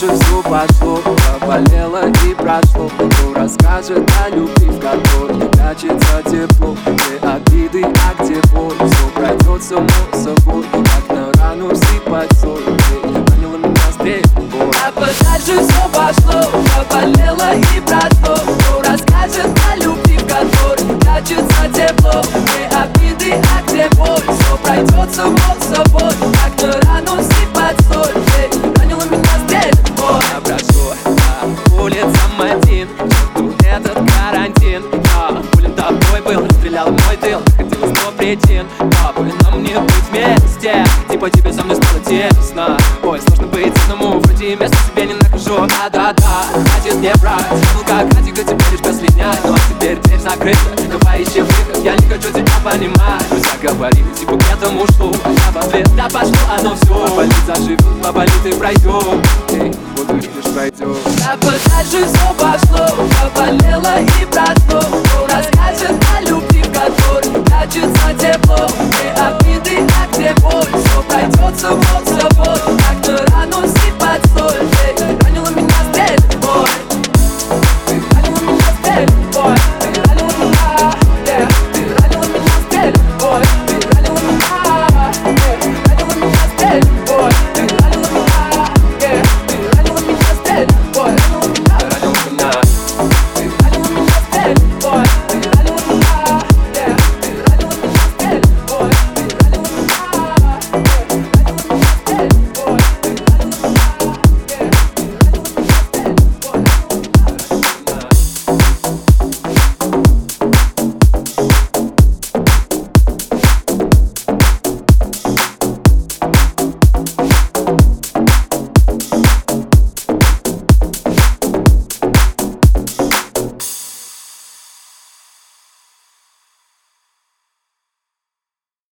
дальше все пошло Поболело и прошло. Кто расскажет о любви, в которой прячется тепло? Где обиды, а где боль? Все пройдет само собой Как на рану сыпать соль. Ты ранила меня стрельбой А подальше все пошло Поболело и прошло. Кто расскажет о любви, в которой прячется тепло? Где обиды, а где боль? Все пройдет само собой Как на рану сыпать этот карантин. Я болен тобой был, стрелял мой тыл. Ходила сто причин, поболи нам не быть вместе. Типа тебе со мной стало тесно. Ой, сложно быть одному, вроде места себе не нахожу. Да-да-да, хватит мне врать. Ну как радио, теперь лишь слинять Но теперь дверь закрыта, давай ищи выход. Я не хочу тебя понимать. Друзья говорили, типа к этому ушло А я в ответ, да пошло оно все Поболит заживет, поболит и пройдет увидишь, пройдет Я пытаюсь обошло, я болела и брат